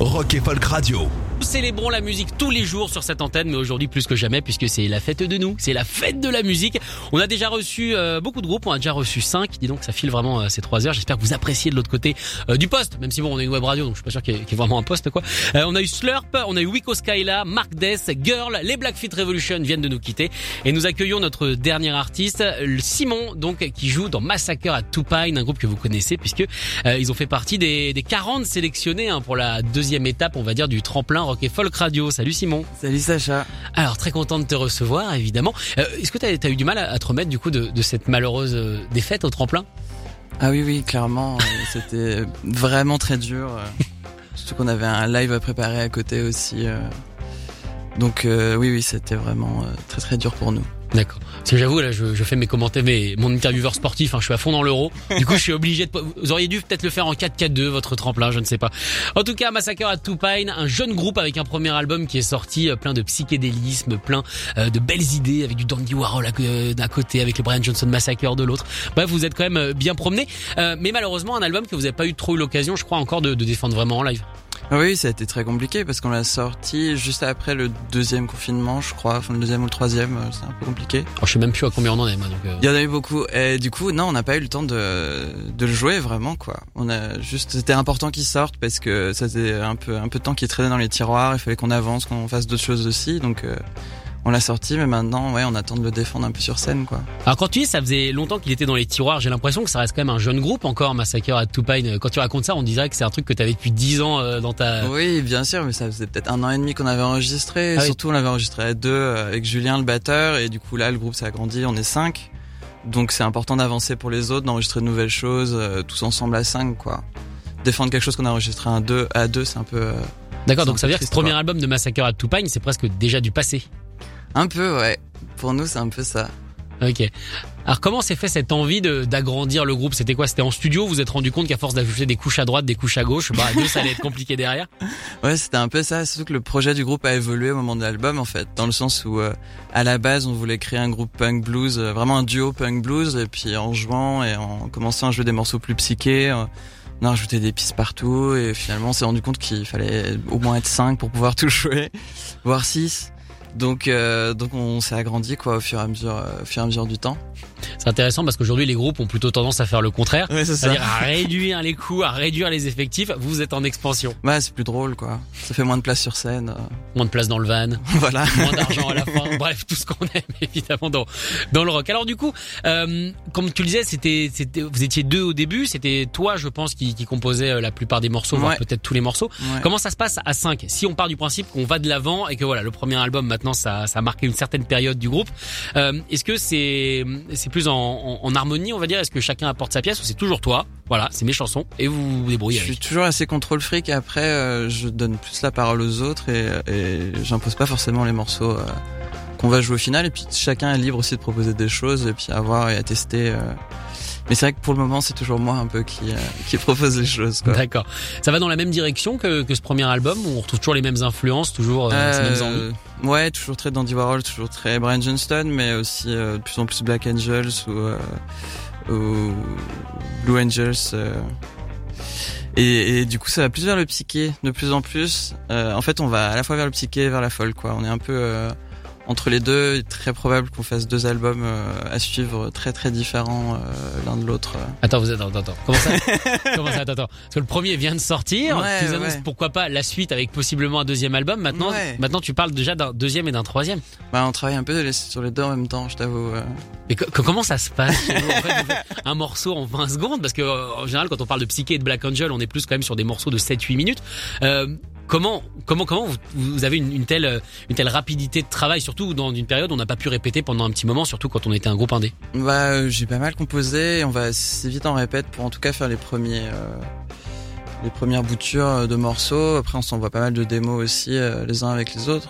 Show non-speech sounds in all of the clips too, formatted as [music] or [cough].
Rock et Folk Radio. Nous célébrons la musique tous les jours sur cette antenne, mais aujourd'hui plus que jamais puisque c'est la fête de nous, c'est la fête de la musique. On a déjà reçu euh, beaucoup de groupes, on a déjà reçu 5, dis donc ça file vraiment euh, ces trois heures. J'espère que vous appréciez de l'autre côté euh, du poste, même si bon on est une web radio donc je suis pas sûr qu'il y, qu'il y ait vraiment un poste quoi. Euh, on a eu Slurp, on a eu Wiko Skyla, Mark Death, Girl, les Blackfeet Revolution viennent de nous quitter et nous accueillons notre dernier artiste, Simon donc qui joue dans Massacre à Tupine, un groupe que vous connaissez puisque euh, ils ont fait partie des, des 40 sélectionnés hein, pour la deuxième étape on va dire du tremplin rock et folk radio. Salut Simon. Salut Sacha. Alors très content de te recevoir évidemment. Euh, Est-ce que tu as, eu du mal à, à te remettre du coup de, de cette malheureuse euh, défaite au tremplin? Ah oui oui clairement euh, [laughs] c'était vraiment très dur. Surtout qu'on avait un live à préparer à côté aussi. Donc euh, oui oui c'était vraiment euh, très très dur pour nous. D'accord. Parce que j'avoue là je, fais mes commentaires, mais mon intervieweur sportif, hein, je suis à fond dans l'euro. Du coup je suis obligé de. Vous auriez dû peut-être le faire en 4-4-2 votre tremplin, je ne sais pas. En tout cas Massacre à Tupine, un jeune groupe avec un premier album qui est sorti, euh, plein de psychédélisme, plein euh, de belles idées, avec du Dandy Warhol co- euh, d'un côté, avec le Brian Johnson Massacre de l'autre. Bref, vous êtes quand même bien promené. Mais malheureusement un album que vous n'avez pas eu trop eu l'occasion, je crois encore de, de défendre vraiment en live. Ah oui ça a été très compliqué parce qu'on l'a sorti juste après le deuxième confinement je crois, enfin le deuxième ou le troisième, euh, c'est un peu compliqué. Alors, je sais même plus à combien on en est moi donc. euh, Il y en a eu beaucoup et du coup non on n'a pas eu le temps de de le jouer vraiment quoi. On a juste c'était important qu'il sorte parce que ça faisait un peu un peu de temps qu'il traînait dans les tiroirs, il fallait qu'on avance, qu'on fasse d'autres choses aussi donc euh, on l'a sorti mais maintenant ouais on attend de le défendre un peu sur scène quoi. Alors quand tu dis ça faisait longtemps qu'il était dans les tiroirs, j'ai l'impression que ça reste quand même un jeune groupe encore, Massacre à Tupine. Quand tu racontes ça, on dirait que c'est un truc que tu avais depuis 10 ans euh, dans ta... Oui bien sûr mais ça faisait peut-être un an et demi qu'on avait enregistré. Ah oui. Surtout on l'avait enregistré à deux euh, avec Julien le batteur et du coup là le groupe s'est agrandi, on est cinq. Donc c'est important d'avancer pour les autres, d'enregistrer de nouvelles choses euh, tous ensemble à cinq quoi. Défendre quelque chose qu'on a enregistré à deux, à deux c'est un peu D'accord, donc ça veut dire que ce premier album de Massacre à Tupine, c'est presque déjà du passé. Un peu, ouais. Pour nous, c'est un peu ça. Ok. Alors comment s'est fait cette envie de d'agrandir le groupe? C'était quoi? C'était en studio? Vous vous êtes rendu compte qu'à force d'ajouter des couches à droite, des couches à gauche, bah deux ça allait être compliqué derrière? [laughs] Ouais, c'était un peu ça. Surtout que le projet du groupe a évolué au moment de l'album, en fait. Dans le sens où, euh, à la base, on voulait créer un groupe punk blues, euh, vraiment un duo punk blues. Et puis, en jouant et en commençant à jouer des morceaux plus psychés, euh, on a rajouté des pistes partout. Et finalement, on s'est rendu compte qu'il fallait au moins être cinq pour pouvoir [laughs] tout jouer, voire six. Donc, euh, donc on s'est agrandi, quoi, au fur et à mesure, euh, au fur et à mesure du temps. C'est intéressant parce qu'aujourd'hui les groupes ont plutôt tendance à faire le contraire. Ouais. C'est-à-dire à réduire les coûts, à réduire les effectifs. Vous êtes en expansion. Ouais, c'est plus drôle, quoi. Ça fait moins de place sur scène. euh, Moins de place dans le van. [laughs] voilà. moins d'argent à la fin. [laughs] Bref, tout ce qu'on aime [laughs] évidemment dans dans le rock. Alors du coup, euh, comme tu le disais, c'était c'était vous étiez deux au début. C'était toi, je pense, qui, qui composait la plupart des morceaux, voire Ouais. peut-être tous les morceaux. Ouais. Comment ça se passe à 5 Si on part du principe qu'on va de l'avant et que voilà, le premier album maintenant ça ça a marqué une certaine période du groupe. euh, Est-ce que c'est c'est plus en, en, en harmonie, on va dire? Est-ce que chacun apporte sa pièce ou c'est toujours toi? Voilà, c'est mes chansons et vous vous débrouillez. Je avec. suis toujours assez contrôle fric et après euh, je donne plus la parole aux autres et, et j'impose pas forcément les morceaux euh, qu'on va jouer au final et puis chacun est libre aussi de proposer des choses et puis à voir et à tester. euh. Mais c'est vrai que pour le moment c'est toujours moi un peu qui, euh, qui propose les choses. D'accord. Ça va dans la même direction que, que ce premier album où on retrouve toujours les mêmes influences, toujours euh, ces mêmes envies. Euh, ouais, toujours très Dandy Warhol, toujours très Brian Johnston, mais aussi euh, de plus en plus Black Angels ou, euh, ou Blue Angels. euh. Et, et du coup, ça va plus vers le psyché, de plus en plus. Euh, en fait, on va à la fois vers le psyché et vers la folle, quoi. On est un peu euh, entre les deux. Il est très probable qu'on fasse deux albums euh, à suivre très très différents euh, l'un de l'autre. Attends, vous êtes, attends, attends. Comment ça, [laughs] comment ça, attends, attends. Parce que le premier vient de sortir. Ouais, tu nous annonces ouais. pourquoi pas la suite avec possiblement un deuxième album. Maintenant, Ouais. maintenant tu parles déjà d'un deuxième et d'un troisième. Bah, on travaille un peu sur les deux en même temps, je t'avoue. euh. Mais co- co- comment ça se passe chez vous? En fait, vous faites un morceau en 20 secondes parce que euh, en général, quand on parle de Psyché et de Black Angel, on est plus quand même sur des morceaux de 7-8 minutes. Euh, Comment, comment, comment vous, vous avez une, une telle, euh, une telle rapidité de travail, surtout dans une période où on n'a pas pu répéter pendant un petit moment, surtout quand on était un groupe indé? Bah, euh, j'ai pas mal composé. On va assez vite en répète pour en tout cas faire les premiers, euh, les premières boutures de morceaux. Après, on s'envoie pas mal de démos aussi, euh, les uns avec les autres.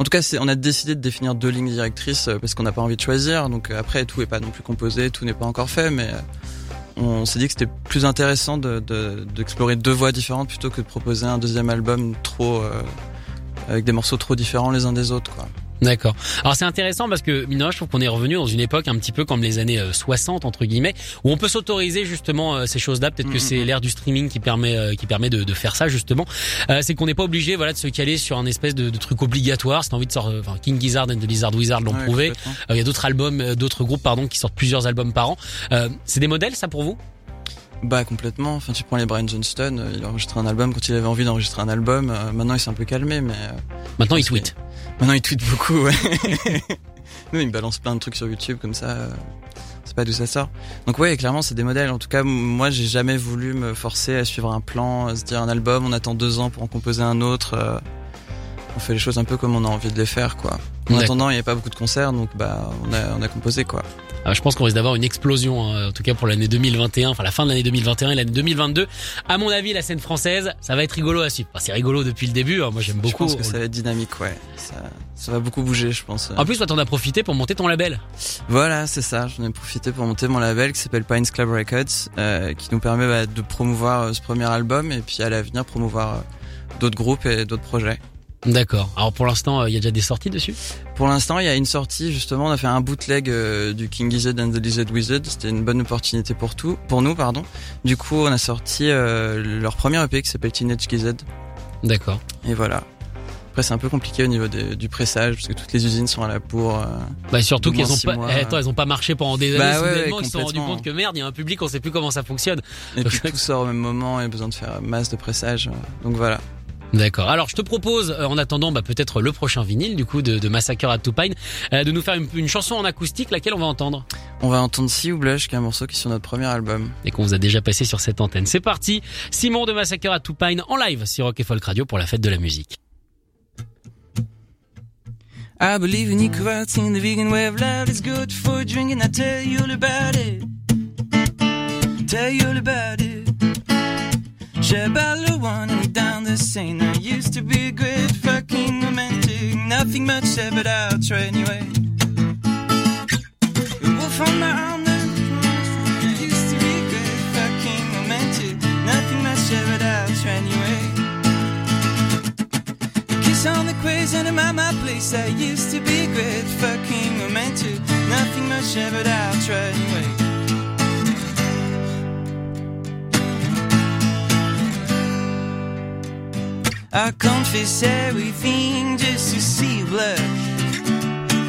En tout cas, on a décidé de définir deux lignes directrices euh, parce qu'on n'a pas envie de choisir. Donc euh, après, tout est pas non plus composé, tout n'est pas encore fait, mais euh, on s'est dit que c'était plus intéressant de, de- d'explorer deux voies différentes plutôt que de proposer un deuxième album trop euh, avec des morceaux trop différents les uns des autres, quoi. D'accord. Alors c'est intéressant parce que mine je trouve qu'on est revenu dans une époque un petit peu comme les années euh, 60 entre guillemets où on peut s'autoriser justement euh, ces choses-là. Peut-être que Mhm. c'est l'ère du streaming qui permet euh, qui permet de, de faire ça justement. Euh, c'est qu'on n'est pas obligé voilà de se caler sur un espèce de, de truc obligatoire. Si t'as envie de sortir, enfin King Gizzard and the Lizard Wizard l'ont Ouais, prouvé. Euh, Il y a d'autres albums, euh, d'autres groupes pardon qui sortent plusieurs albums par an. Euh, c'est des modèles ça pour vous? Bah complètement. Enfin, tu prends les Brian Johnston, euh, il a enregistré un album quand il avait envie d'enregistrer un album. Euh, maintenant, il s'est un peu calmé, mais euh, Maintenant que- tweetent. maintenant il tweet beaucoup. Ouais. [laughs] Nous, il balance plein de trucs sur YouTube comme ça. c'est pas d'où ça sort. Donc ouais, clairement, c'est des modèles. En tout cas, moi, j'ai jamais voulu me forcer à suivre un plan, à se dire un album, on attend deux ans pour en composer un autre. Euh, on fait les choses un peu comme on a envie de les faire, quoi. En attendant, il n'y a pas beaucoup de concerts, donc bah, on a, on a composé, quoi. Ah, je pense qu'on risque d'avoir une explosion, hein, en tout cas pour l'année 2021, enfin la fin de l'année 2021 et l'année 2022. À mon avis, la scène française, ça va être rigolo à suivre. Enfin, c'est rigolo depuis le début. hein, moi, j'aime Je beaucoup. pense que ça va être dynamique, ouais. Ça, ça va beaucoup bouger, je pense. En plus, toi, t'en as profité pour monter ton label. Voilà, c'est ça. J'en ai profité pour monter mon label qui s'appelle Pines Club Records, euh, qui nous permet bah, de promouvoir euh, ce premier album et puis à l'avenir promouvoir euh, d'autres groupes et d'autres projets. D'accord. Alors pour l'instant, euh, il y a déjà des sorties dessus? Pour l'instant, il y a une sortie justement. On a fait un bootleg euh, du King Gizzard and the Lizard Wizard. C'était une bonne opportunité pour tout, pour nous, pardon. Du coup, on a sorti euh, leur premier EP qui s'appelle Teenage Gizzard. D'accord. Et voilà. Après, c'est un peu compliqué au niveau du pressage parce que toutes les usines sont à la euh, Bah surtout qu'elles ont pas, mois. eh, attends, elles ont pas marché pendant des années. Bah ouais, soudainement, ouais, ils se sont rendus compte que merde, il y a un public, on sait plus comment ça fonctionne. Et puis [laughs] tout sort au même moment et besoin de faire masse de pressage. Donc voilà. D'accord. Alors je te propose, euh, en attendant, bah, peut-être le prochain vinyle du coup de, de Massacre at Tupine, euh, de nous faire une, une chanson en acoustique, laquelle on va entendre? On va entendre See You Blush, qui est un morceau qui est sur notre premier album. et qu'on vous a déjà passé sur cette antenne. C'est parti. Simon de Massacre at Tupine en live sur Rock et Folk Radio pour la fête de la musique. I believe in the vegan way of life is good for drinking. I tell you all about it. Tell you all about it. A wine and down the Seine. I used to be a great fucking romantic. Nothing much said, but I'll try anyway. A wolf on my arm, I used to be a great fucking romantic. Nothing much said, but I'll try anyway. Kiss on the quays and at my place. I used to be a great fucking romantic. Nothing much there, but I'll try anyway. I confess everything just to see you blush.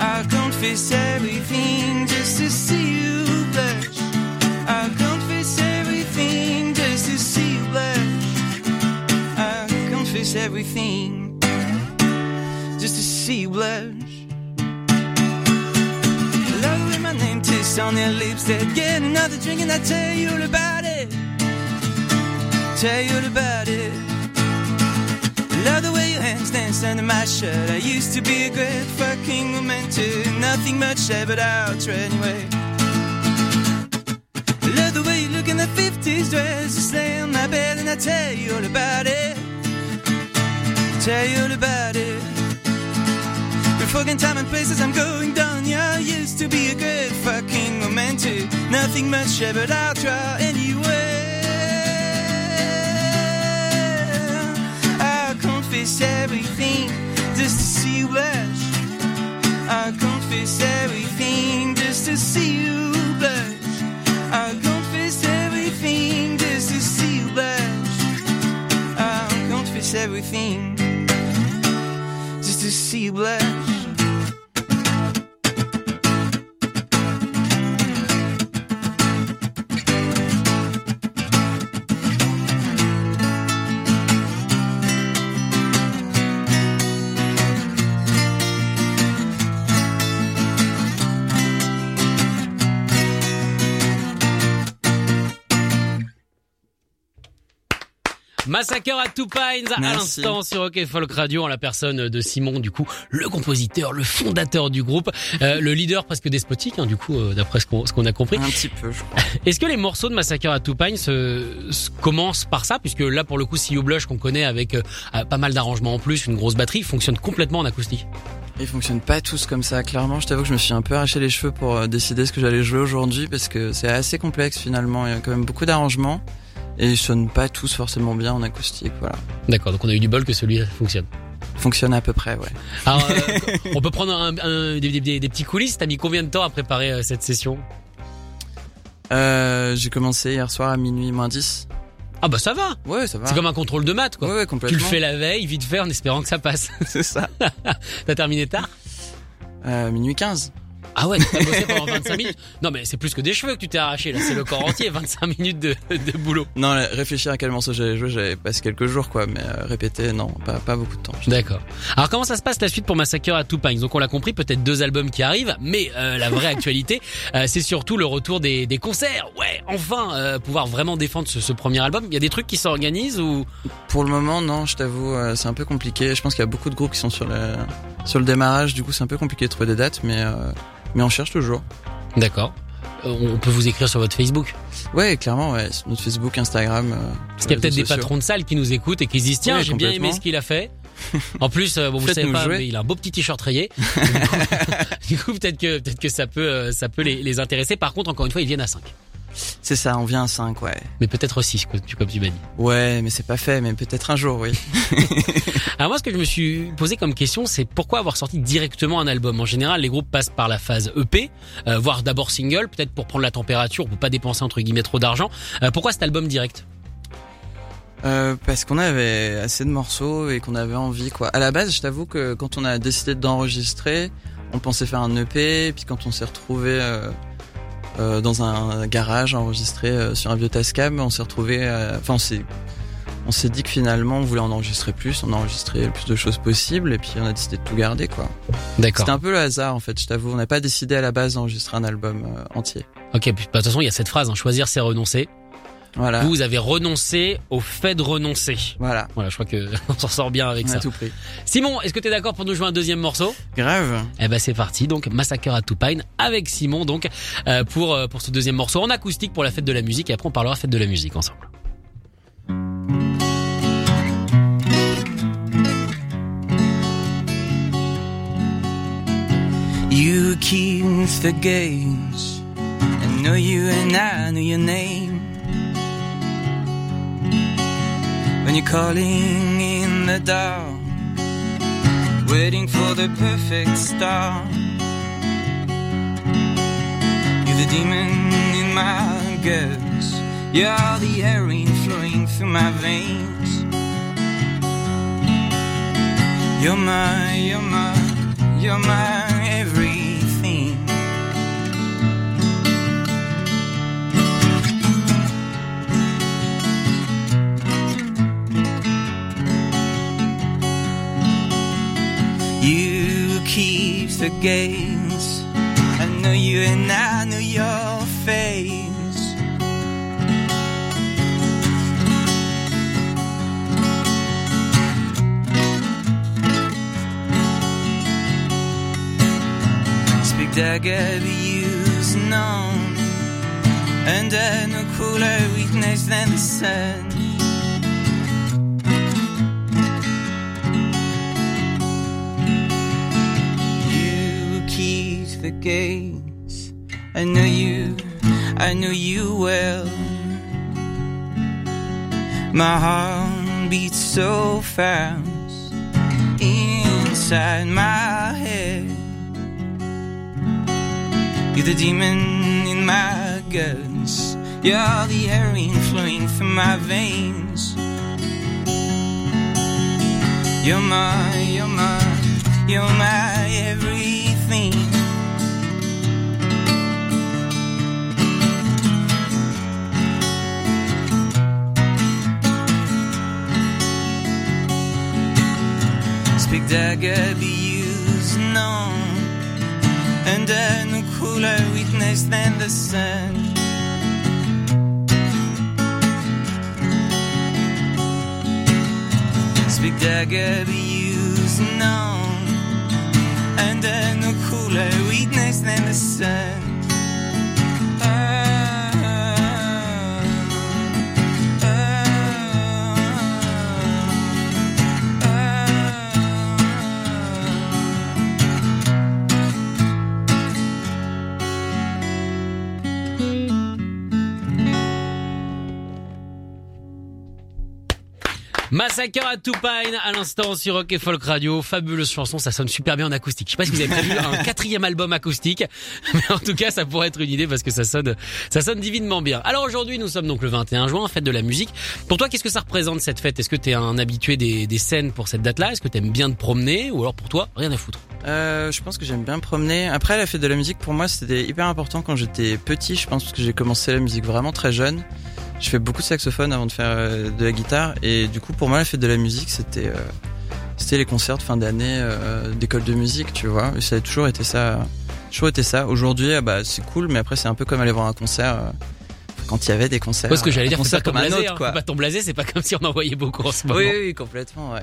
I confess everything just to see you blush. I confess everything just to see you blush. I confess everything just to see you blush. Love when my name tastes on their lips. They get another drink and I tell you about it. Tell you about it. Love the way your hands dance under my shirt. I used to be a great fucking romantic. Nothing much said, but I'll try anyway. Love the way you look in the 50s dress. You stay on my bed and I tell you all about it. Tell you all about it. We're fucking time and places I'm going down. Yeah, I used to be a good fucking romantic. Nothing much said, but I'll try everything just to see you blush. Massacre à Two Pines à l'instant sur OK Folk Radio en la personne de Simon du coup le compositeur le fondateur du groupe euh, le leader presque despotique hein, du coup euh, d'après ce qu'on a compris Un petit peu, je crois. [laughs] est-ce que les morceaux de Massacre à Two Pines se, se commencent par ça? Puisque là pour le coup See You Blush qu'on connaît avec euh, euh, pas mal d'arrangements en plus une grosse batterie fonctionne complètement en acoustique Ils fonctionnent pas tous comme ça. Clairement, je t'avoue que je me suis un peu arraché les cheveux pour euh, décider ce que j'allais jouer aujourd'hui parce que c'est assez complexe finalement. Il y a quand même beaucoup d'arrangements et ils sonnent pas tous forcément bien en acoustique. Voilà. d'accord donc on a eu du bol que celui fonctionne Fonctionne à peu près, ouais. alors [laughs] euh, on peut prendre un, un- des, des- des petits coulisses t'as mis combien de temps à préparer euh, cette session? Euh, j'ai commencé hier soir à minuit moins 10. ah bah ça va Ouais, ça va. c'est comme un contrôle de maths quoi Ouais, ouais, Tu complètement. le fais la veille, vite fait, en espérant que ça passe. C'est ça. [laughs] T'as terminé tard? Euh, minuit 15. Ah ouais, t'as bossé pendant 25 minutes Non mais c'est plus que des cheveux que tu t'es arraché, là c'est le corps entier, 25 minutes de, de boulot. Non, là, réfléchir à quel morceau j'allais jouer, j'avais passé quelques jours, quoi. Mais euh, répéter, non, pas, pas beaucoup de temps. D'accord. Alors comment ça se passe la suite pour Massacre à Two Pines Donc on l'a compris, peut-être deux albums qui arrivent, mais euh, la vraie actualité, [laughs] euh, c'est surtout le retour des, des concerts. Ouais, enfin, pouvoir vraiment défendre ce, ce premier album. Il y a des trucs qui s'organisent ou? Pour le moment, non, je t'avoue, c'est un peu compliqué. Je pense qu'il y a beaucoup de groupes qui sont sur le, sur le démarrage, du coup, c'est un peu compliqué de trouver des dates, mais, euh, mais on cherche toujours. D'accord. Euh, On peut vous écrire sur votre Facebook. Ouais, clairement, ouais, sur notre Facebook, Instagram. euh, Parce qu'il y a peut-être des patrons de salle qui nous écoutent et qui se disent tiens j'ai bien aimé ce qu'il a fait. [laughs] En plus bon vous savez pas jouer. mais il a un beau petit t-shirt rayé. [laughs] du coup peut-être que peut-être que ça peut ça peut les, les intéresser. Par contre encore une fois ils viennent à 5. C'est ça, on vient à 5, ouais. Mais peut-être 6 comme tu m'as dit. Ouais, mais c'est pas fait, mais peut-être un jour, oui. [laughs] Alors moi ce que je me suis posé comme question c'est pourquoi avoir sorti directement un album? En général les groupes passent par la phase EP, euh, voire d'abord single, peut-être pour prendre la température, pour pas dépenser entre guillemets trop d'argent. Euh, pourquoi cet album direct? Euh, parce qu'on avait assez de morceaux et qu'on avait envie quoi. À la base, je t'avoue que quand on a décidé d'enregistrer, on pensait faire un EP, et puis quand on s'est retrouvé euh, dans un garage enregistré euh, sur un vieux Tascam, on s'est retrouvé, euh, enfin on s'est on s'est dit que finalement on voulait en enregistrer plus, on a enregistré le plus de choses possible et puis on a décidé de tout garder quoi. D'accord. C'était un peu le hasard en fait, je t'avoue, on n'a pas décidé à la base d'enregistrer un album entier. Ok, puis, bah, de toute façon il y a cette phrase hein, choisir c'est renoncer. Voilà. Vous avez renoncé au fait de renoncer. Voilà. Voilà, je crois que [laughs] on s'en sort bien avec On ça. a tout pris. Simon, est-ce que t'es d'accord pour nous jouer un deuxième morceau? Grave. Eh ben c'est parti, donc Massacre à Toupine avec Simon donc euh, pour euh, pour ce deuxième morceau en acoustique pour la fête de la musique et après on parlera fête de la musique ensemble. You keep the games. I know you and I know your name. You're calling in the dark, waiting for the perfect star. You're the demon in my guts. You're the heroin flowing through my veins. You're my, you're my, you're my You keep the games. I know you and I know your face. Speak dagger be used known Under no cooler weakness than the sun the gates I know you, I know you well My heart beats so fast Inside my head you're the demon in my guts. You're the heroin flowing through my veins. You're my, you're my, you're my everything. Dagger be used known under no cooler witness than the sun. big dagger be using on. Under no cooler weakness than the sun. Massacre à Tupine à l'instant sur Rock et Folk Radio. Fabuleuse chanson, ça sonne super bien en acoustique. Je sais pas si vous avez prévu un [laughs] quatrième album acoustique, mais en tout cas ça pourrait être une idée parce que ça sonne, ça sonne divinement bien. Alors aujourd'hui nous sommes donc le 21 juin, fête de la musique. Pour toi qu'est-ce que ça représente cette fête? Est-ce que t'es un habitué des, des scènes pour cette date-là? Est-ce que t'aimes bien te promener? Ou alors pour toi rien à foutre? Euh, je pense que j'aime bien me promener. Après, la fête de la musique, pour moi, c'était hyper important quand j'étais petit. Je pense parce que j'ai commencé la musique vraiment très jeune. Je fais beaucoup de saxophone avant de faire euh, de la guitare. Et du coup, pour moi, la fête de la musique, c'était euh, c'était les concerts de fin d'année euh, d'école de musique, tu vois. Et ça a toujours été ça. Toujours été ça. Aujourd'hui, ah bah, c'est cool, mais après, c'est un peu comme aller voir un concert. euh, quand il y avait des concerts. Parce que j'allais dire, concert pas comme un autre, hein. quoi. Faut pas t'emblaser, c'est pas comme si on en voyait beaucoup en ce moment. Oui, oui, complètement, ouais.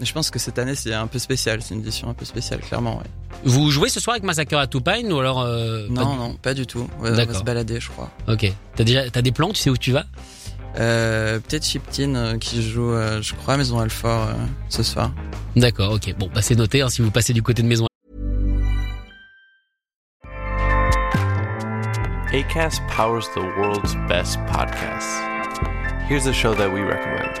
Je pense que cette année, c'est un peu spécial. C'est une édition un peu spéciale, clairement, ouais. Vous jouez ce soir avec Massacre à Tupine ou alors euh, pas Non, du- non, pas du tout. Ouais, on va D'accord. se balader, je crois. Ok. T'as déjà, t'as des plans Tu sais où tu vas? Euh, Peut-être Chiptin euh, qui joue, euh, je crois, à Maison Alfort euh, ce soir. D'accord. Ok. Bon, bah c'est noté. Hein, si vous passez du côté de Maison ACAST powers the world's best podcasts. Here's a show that we recommend.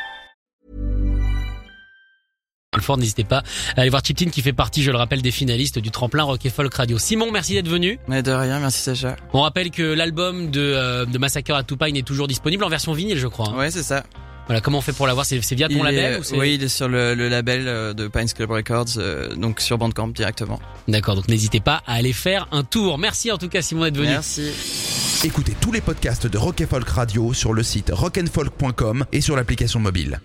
N'hésitez pas à aller voir Chiptin qui fait partie, je le rappelle, des finalistes du tremplin Rock et Folk Radio. Simon, merci d'être venu. Mais de rien, merci Sacha. On rappelle que l'album de, euh, de Massacre à Tupine est toujours disponible en version vinyle, je crois. hein. Ouais, c'est ça. Voilà, comment on fait pour l'avoir? C'est via ton Il label est, ou c'est oui, il est sur le, le label euh, de Pines Club Records, euh, donc sur Bandcamp directement. D'accord, donc n'hésitez pas à aller faire un tour. Merci en tout cas Simon d'être venu. Merci. Écoutez tous les podcasts de Rock Folk Radio sur le site rockandfolk.com et sur l'application mobile.